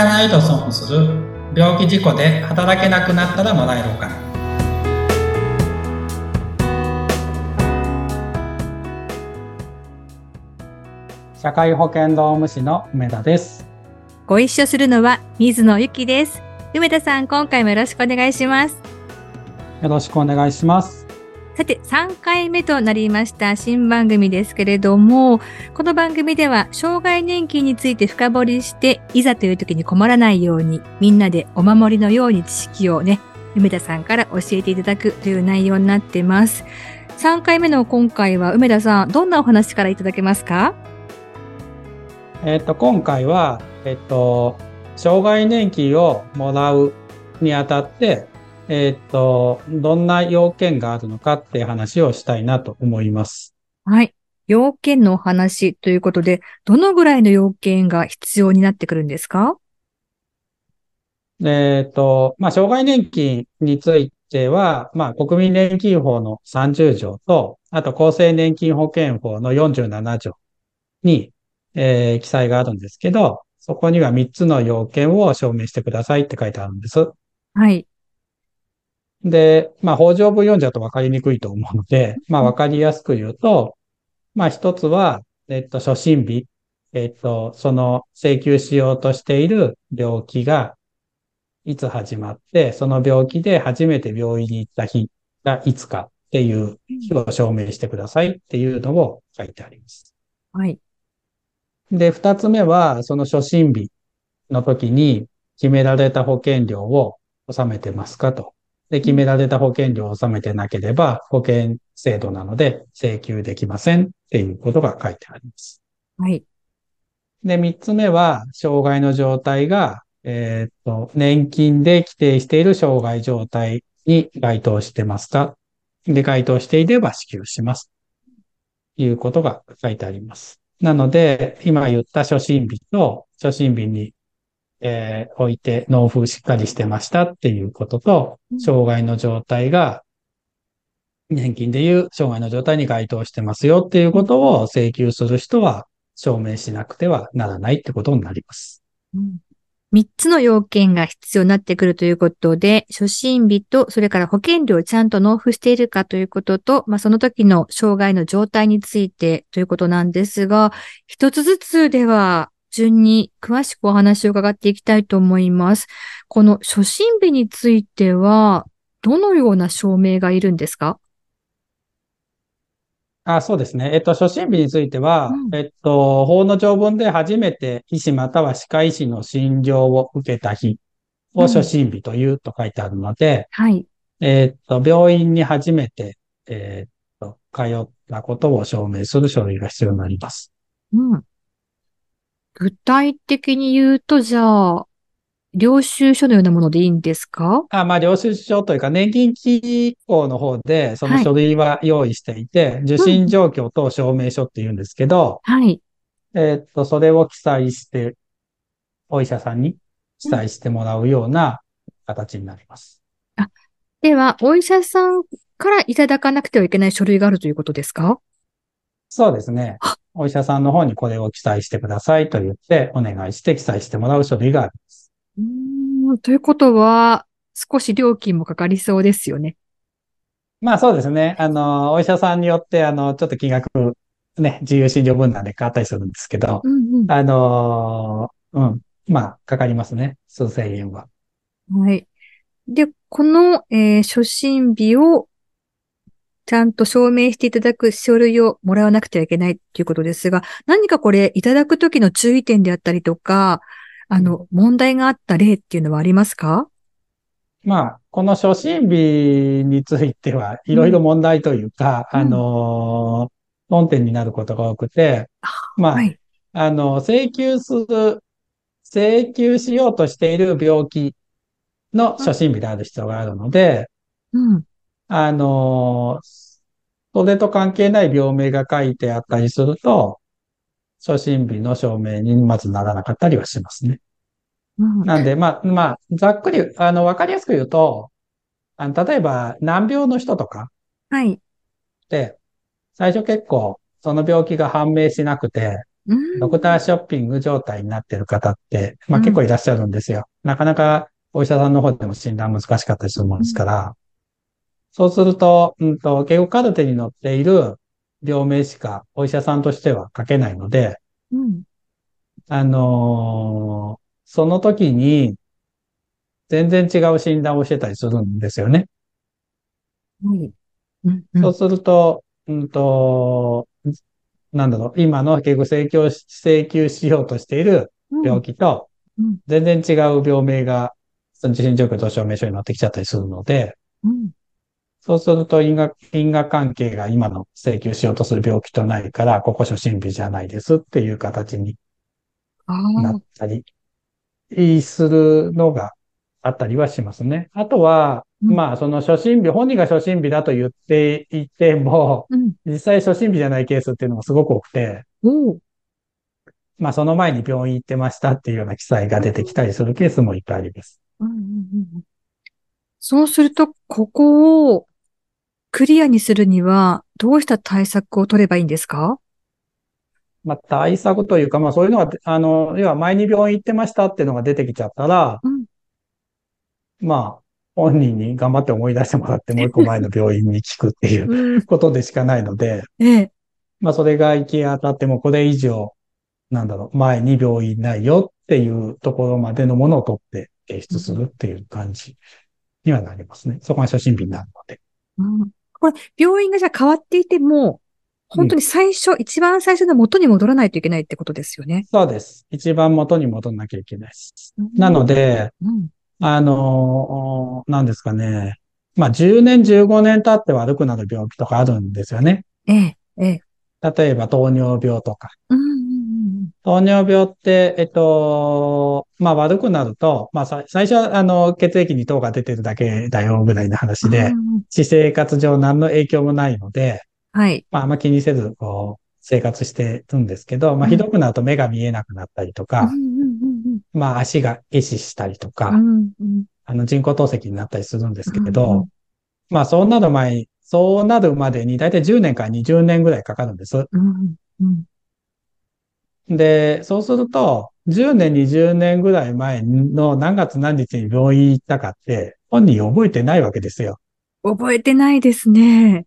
かないと損する。病気事故で働けなくなったらもらえるお金。社会保険労務士の梅田です。ご一緒するのは水野ゆきです。梅田さん今回もよろしくお願いします。よろしくお願いしますさて、3回目となりました新番組ですけれども、この番組では、障害年金について深掘りして、いざという時に困らないように、みんなでお守りのように知識をね、梅田さんから教えていただくという内容になってます。3回目の今回は、梅田さん、どんなお話からいただけますか？えっ、と、今回は、えっ、と、障害年金をもらうにあたって、えっ、と、どんな要件があるのかっていう話をしたいなと思います。はい。要件のお話ということで、どのぐらいの要件が必要になってくるんですか？えっ、と、まあ、障害年金については、まあ、国民年金法の30条と、あと厚生年金保険法の47条に、えー、記載があるんですけど、そこには3つの要件を証明してくださいって書いてあるんです。はい。で、まあ、法条文読んじゃうと分かりにくいと思うので、まあ、分かりやすく言うと、まあ、一つは、えっと、初診日、えっと、その請求しようとしている病気が、いつ始まって、その病気で初めて病院に行った日がいつかっていう日を証明してくださいっていうのを書いてあります。はい。で、二つ目は、その初診日の時に決められた保険料を納めてますかと。で、決められた保険料を納めてなければ、保険制度なので請求できませんっていうことが書いてあります。はい。で、三つ目は、障害の状態が、えっ、と、年金で規定している障害状態に該当してますか？で、該当していれば支給します。ということが書いてあります。なので、今言った初診日と初診日にえー、置いて納付しっかりしてましたっていうことと、障害の状態が、年金でいう障害の状態に該当してますよっていうことを請求する人は証明しなくてはならないってことになります。3つの要件が必要になってくるということで、初診日と、それから保険料をちゃんと納付しているかということと、まあ、その時の障害の状態についてということなんですが、一つずつでは順に詳しくお話を伺っていきたいと思います。この初診日については、どのような証明がいるんですか？あそうですね。えっと、初診日については、うん、えっと、法の条文で初めて医師または歯科医師の診療を受けた日を初診日というと書いてあるので、うん、はい。えっと、病院に初めて、えっと、通ったことを証明する書類が必要になります。うん。具体的に言うと、じゃあ、領収書のようなものでいいんですか？あまあ、領収書というか、年金機構の方で、その書類は用意していて、はい、受診状況と証明書って言うんですけど、はい。えっと、それを記載して、お医者さんに記載してもらうような形になります。あ、では、お医者さんからいただかなくてはいけない書類があるということですか？そうですね。お医者さんの方にこれを記載してくださいと言ってお願いして記載してもらう書類があります。うんということは、少し料金もかかりそうですよね。まあそうですね。あの、お医者さんによって、あの、ちょっと金額、ね、自由診療分なんで変わったりするんですけど、うんうん、あの、うん、まあ、かかりますね。数千円は。はい。で、この、えー、初診日をちゃんと証明していただく書類をもらわなくてはいけないということですが、何かこれいただくときの注意点であったりとか、あの、問題があった例っていうのはありますか？まあ、この初診日については、いろいろ問題というか、うん、あの、論点になることが多くて、まあ、はい、あの、請求する、請求しようとしている病気の初診日である必要があるので、うん、あの、それと関係ない病名が書いてあったりすると、初診日の証明にまずならなかったりはしますね。うん、なんで、まあ、まあ、ざっくり、あの、わかりやすく言うと、あの例えば、難病の人とか。はい。で、最初結構、その病気が判明しなくて、うんドクターショッピング状態になってる方って、まあうん結構いらっしゃるんですよ。なかなかお医者さんの方でも診断難しかったりするもんですから、そうすると、うんと、結構カルテに載っている病名しかお医者さんとしては書けないので、うん。あのーその時に全然違う診断をしてたりするんですよね。はい。うんうんそうすると、うんと、なんだろう、今の結構請求し、請求しようとしている病気とうん、全然違う病名が、その受診状況と証明書に載ってきちゃったりするので、うんそうすると因果、因果関係が今の請求しようとする病気とないから、ここ初診日じゃないですっていう形になっ、たり、するのがあったりはしますね。あとは、うんまあ、その初診日、本人が初診日だと言っていても、うん。実際初診日じゃないケースっていうのもすごく多くて、おーまあ、その前に病院行ってましたっていうような記載が出てきたりするケースもいっぱいあります。うんうんうんうんそうすると、ここをクリアにするには、どうした対策を取ればいいんですか？まあ、対策というか、まあ、そういうのが、あの、要は前に病院行ってましたっていうのが出てきちゃったら、うんまあ、本人に頑張って思い出してもらって、もう一個前の病院に聞くっていううん。ことでしかないので、ええ。まあ、それが行き当たっても、これ以上、なんだろう、前に病院ないよっていうところまでのものを取って提出するっていう感じにはなりますね。そこが初診日になるので。うんこれ、病院がじゃあ変わっていても、本当に最初、一番最初の元に戻らないといけないってことですよね。そうです。一番元に戻んなきゃいけないです。なので、うん、あのーなんですかね。まあ、10年、15年経って悪くなる病気とかあるんですよね。ええ、ええ。例えば糖尿病とか。うんうんうん糖尿病って、えっと、まあ悪くなると、まあさ最初はあの血液に糖が出てるだけだよぐらいの話うん。で私生活上何の影響もないので、はい。まああんま気にせずこう生活してるんですけど、まあうんひどくなると目が見えなくなったりとうんか、うんまあ足が壊死したりとうか、あの人工透析になったりするんですけど、まあそうなる前に、そうなるまでに大体10年から20年ぐらいかかるんです。で、そうすると、10年、20年ぐらい前の何月何日に病院行ったかって、本人覚えてないわけですよ。覚えてないですね。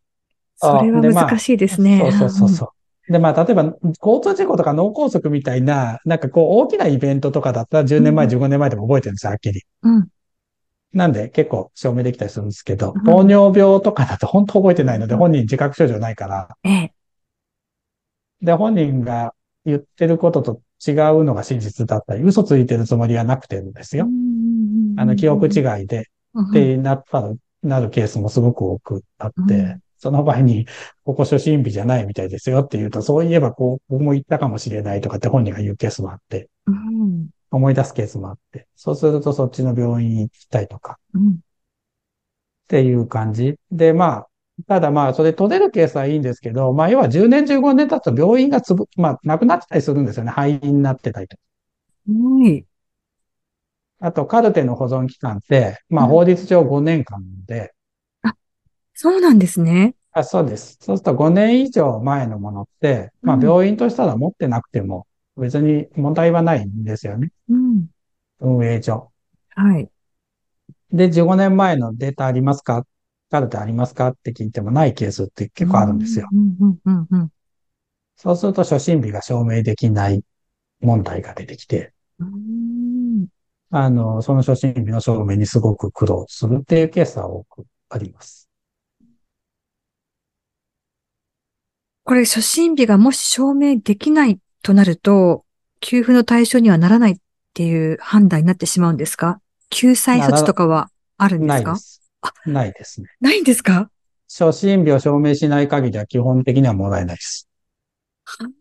それは難しいですね。そうそうそうそう。で、まあ、例えば、交通事故とか脳梗塞みたいな、なんかこう、大きなイベントとかだったら10年前、うん15年前でも覚えてるんですよ、はっきり。うん。うん。なんで、結構証明できたりするんですけどうん、糖尿病とかだと本当覚えてないので、うん本人自覚症状ないから、ええ。で、本人が言ってることと違うのが真実だったり、嘘ついてるつもりはなくてるんですよ。あの、記憶違いいで、っってなったら、なるケースもすごく多くあって、うんその場合に、ここ初診日じゃないみたいですよって言うと、そういえばこう、僕も言ったかもしれないとかって本人が言うケースもあって、うん。思い出すケースもあって、そうするとそっちの病院に行きたいとかうん。っていう感じ。で、まあ、ただまあ、それ取れるケースはいいんですけど、まあ、要は10年、15年経つと病院がつぶ、まあ、なくなってたりするんですよね。肺になってたりとか。はい。あと、カルテの保存期間って、まあ、うん法律上5年間で、そうなんですね。あ、そうです。そうすると5年以上前のものって、まあうん病院としたら持ってなくても別に問題はないんですよね。うん。運営上。はい。で、15年前のデータありますか？カルテありますか？って聞いてもないケースって結構あるんですよ。そうすると初診日が証明できない問題が出てきて、うん。あの、その初診日の証明にすごく苦労するっていうケースは多くあります。これ、初診日がもし証明できないとなると、給付の対象にはならないっていう判断になってしまうんですか？救済措置とかはあるんですか？ないです。ね。ないんですか？初診日を証明しない限りは基本的にはもらえないです。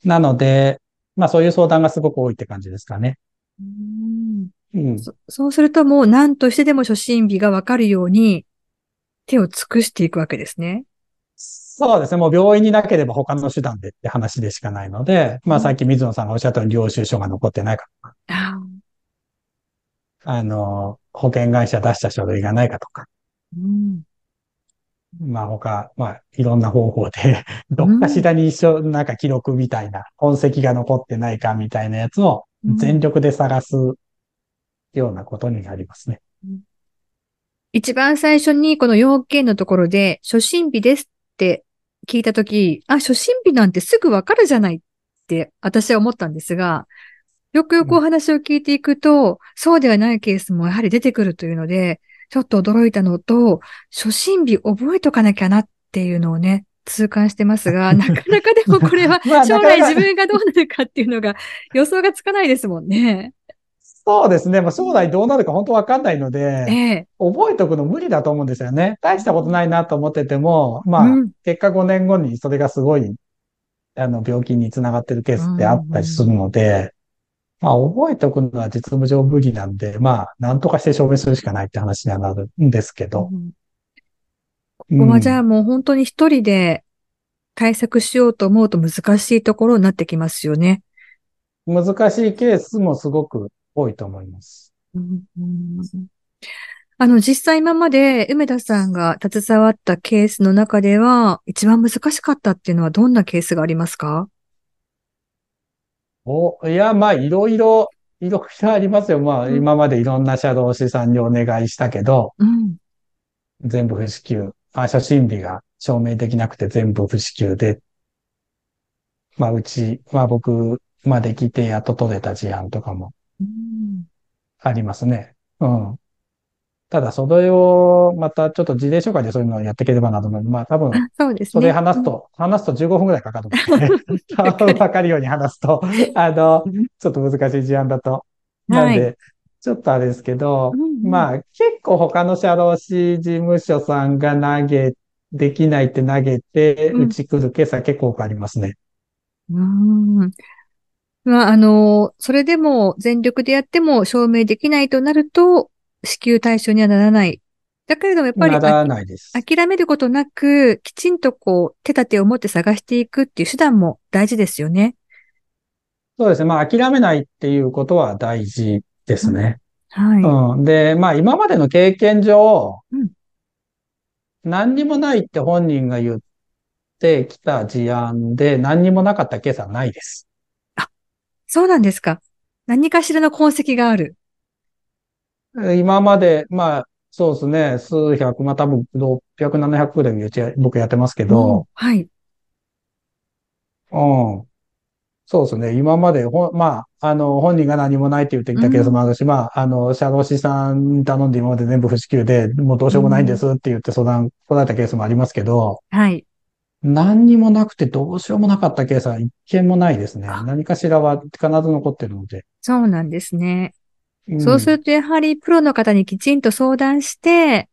なので、まあそういう相談がすごく多いって感じですかね。うんうん。そそうするともう何としてでも初診日がわかるように手を尽くしていくわけですね。そうですね。もう病院になければ他の手段でって話でしかないので、まあさっき水野さんがおっしゃったように領収書が残ってないかとか、ああの、保険会社出した書類がないかとか、うん。まあ他、まあいろんな方法で、どっかしらに一緒、なんか記録みたいな、痕跡が残ってないかみたいなやつを全力で探すようなことになりますね。一番最初にこの要件のところで、初心日ですって聞いたとき、あ、初心日なんてすぐわかるじゃないって私は思ったんですが、よくよくお話を聞いていくと、うん、そうではないケースもやはり出てくるというので、ちょっと驚いたのと、初心日覚えとかなきゃなっていうのをね、痛感してますが、なかなかでもこれは 将来自分がどうなるかっていうのが予想がつかないですもんね。そうですね。まあ、将来どうなるか本当わかんないので、ええ、覚えておくの無理だと思うんですよね。大したことないなと思ってても、まあ、うん、結果5年後にそれがすごい、あの、病気につながってるケースってあったりするので、まあ、覚えておくのは実務上無理なんで、まあ、なんとかして証明するしかないって話にはなるんですけど。うん、ここはじゃあもう本当に一人で対策しようと思うと難しいところになってきますよね。難しいケースもすごく多いと思います。あの、実際今まで梅田さんが携わったケースの中では、一番難しかったっていうのはどんなケースがありますか？お、いや、まあ、いろいろ、いろいろありますよ。まあ、うん、今までいろんな社労士さんにお願いしたけど、うん、全部不支給。あ、初心日が証明できなくて全部不支給で、まあ、うち、まあ僕まで来てやっと取れた事案とかもありますね。うん。ただ、それを、またちょっと事例紹介でそういうのをやっていければなと思う。まあ多分、そうですね。それ話すと、うん、話すと15分くらいかかるので、わかるように話すと、あの、ちょっと難しい事案だと。なんで、はい、ちょっとあれですけど、うんうん、まあ結構他の社労士事務所さんが投げ、できないって投げて、うち来るケースは結構多くありますね。うん。まあ、あの、それでも全力でやっても証明できないとなると、支給対象にはならない。だけれどもやっぱり、諦めることなく、きちんとこう、手立てを持って探していくっていう手段も大事ですよね。そうですね。まあ、諦めないっていうことは大事ですね。うん、はい。うん。で、まあ、今までの経験上、うん、何にもないって本人が言ってきた事案で何にもなかったケースはないです。そうなんですか。何かしらの痕跡がある。今まで、まあ、そうですね、数百、まあ多分600、700ぐらい僕やってますけど、はい。うん。そうですね。今まで、ほ、まあ、あの、本人が何もないって言ってきたケースもあるし、うん、まあ、あの、社労士さんに頼んで今まで全部不支給で、もうどうしようもないんですって言って相談来られたケースもありますけど、はい。何にもなくてどうしようもなかったケースは一件もないですね。何かしらは必ず残ってるので。そうなんですね。うん、そうするとやはりプロの方にきちんと相談して、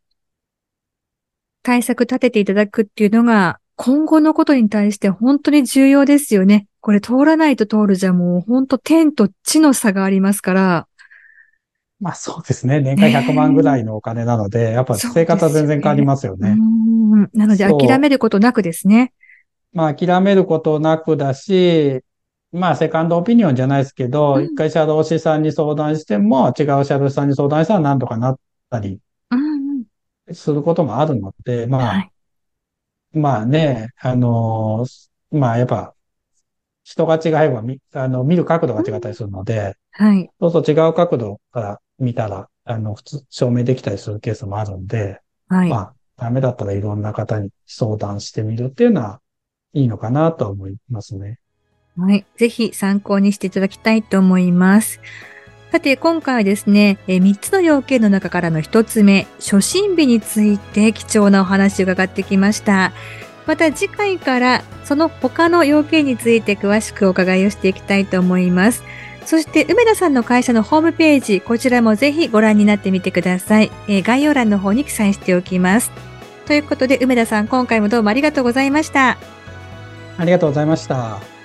対策立てていただくっていうのが今後のことに対して本当に重要ですよね。これ通らないと通るじゃもう本当天と地の差がありますから。まあそうですね。年間100万ぐらいのお金なので、やっぱ生活は全然変わりますよね。なので諦めることなくですね。まあ諦めることなくだし、まあセカンドオピニオンじゃないですけど、うん、一回社労士さんに相談しても、違う社労士さんに相談したら何とかなったりすることもあるので、まあ、はい、まあね、あのー、まあやっぱ、人が違えば見、あの、見る角度が違ったりするので、うん、はい。そうそう違う角度から見たら、あの、普通、証明できたりするケースもあるんで、はい。まあ、ダメだったらいろんな方に相談してみるっていうのはいいのかなと思いますね。はい。ぜひ参考にしていただきたいと思います。さて、今回はですね、え3つの要件の中からの1つ目、初診日について貴重なお話を伺ってきました。また次回からその他の要件について詳しくお伺いをしていきたいと思います。そして梅田さんの会社のホームページ、こちらもぜひご覧になってみてください。えー、概要欄の方に記載しておきます。ということで、梅田さん、今回もどうもありがとうございました。ありがとうございました。